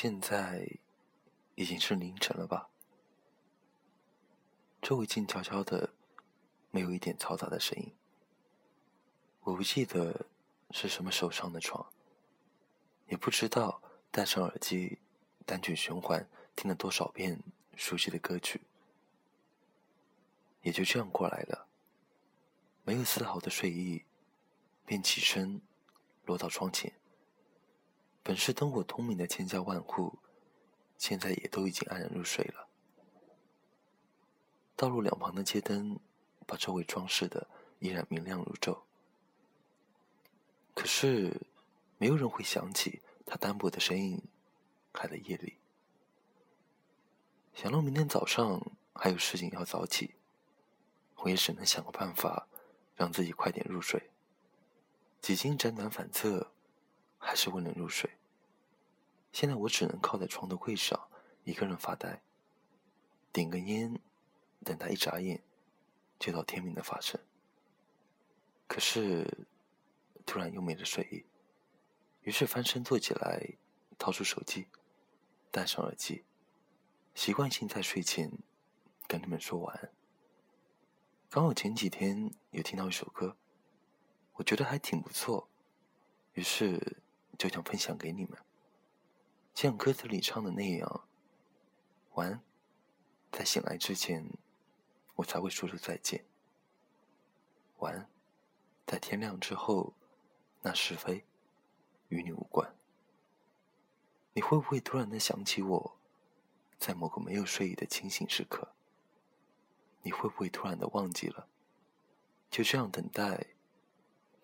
现在已经是凌晨了吧？周围静悄悄的，没有一点嘈杂的声音。我不记得是什么时候上的床，也不知道戴上耳机单曲循环听了多少遍熟悉的歌曲，也就这样过来了。没有丝毫的睡意，便起身落到窗前。本是灯火通明的千家万户，现在也都已经安然入睡了。道路两旁的街灯，把周围装饰的依然明亮如昼。可是，没有人会想起他单薄的身影还在夜里。想到明天早上还有事情要早起，我也只能想个办法，让自己快点入睡。几经辗转反侧，还是未能入睡。现在我只能靠在床头柜上，一个人发呆，点根烟，等他一眨眼，就到天明的发生。可是，突然又没了睡意，于是翻身坐起来，掏出手机，戴上耳机，习惯性在睡前跟你们说晚安。刚好前几天有听到一首歌，我觉得还挺不错，于是就想分享给你们。像歌词里唱的那样，晚安，在醒来之前，我才会说出再见。晚安，在天亮之后，那是非与你无关。你会不会突然的想起我，在某个没有睡意的清醒时刻？你会不会突然的忘记了？就这样等待，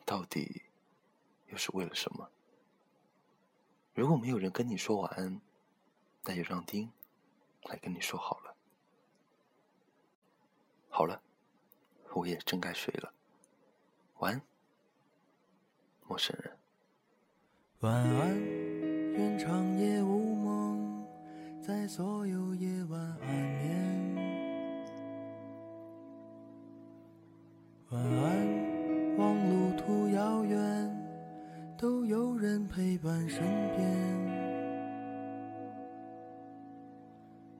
到底又是为了什么？如果没有人跟你说晚安，那就让丁来跟你说好了。好了，我也真该睡了。晚安，陌生人。晚安，愿长夜无梦，在所有夜晚安眠。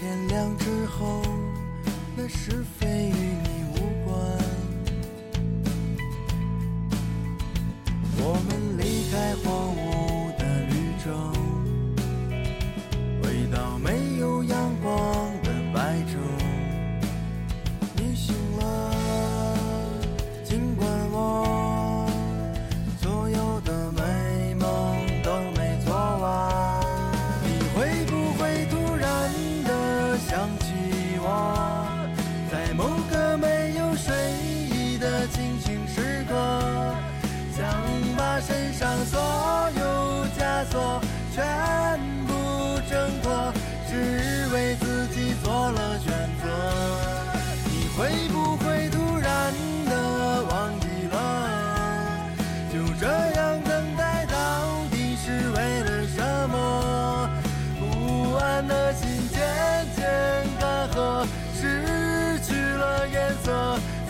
天亮之后，那是非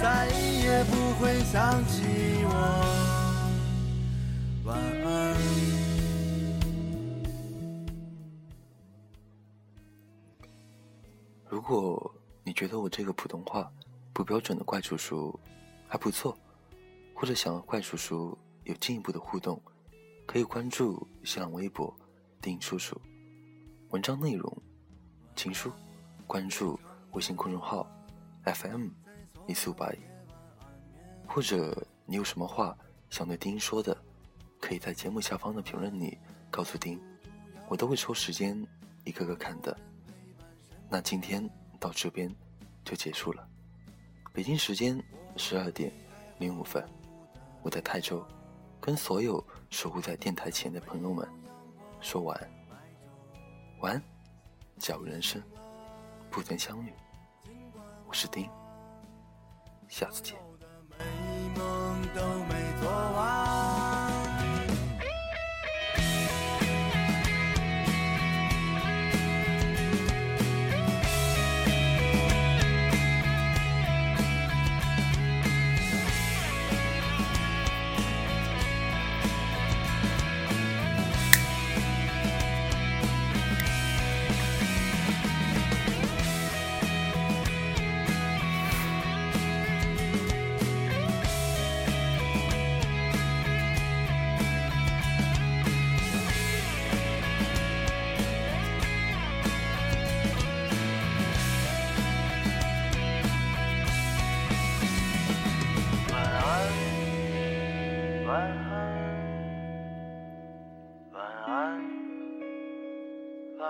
再也不会想起我。晚安如果你觉得我这个普通话不标准的怪叔叔还不错，或者想和怪叔叔有进一步的互动，可以关注新浪微博“丁叔叔”。文章内容，情书，关注微信公众号 “FM 一四五八一”。或者你有什么话想对丁说的，可以在节目下方的评论里告诉丁，我都会抽时间一个个看的。那今天到这边就结束了。北京时间十二点零五分，我在泰州，跟所有守护在电台前的朋友们说晚安，晚安，假如人生不曾相遇，我是丁，下次见。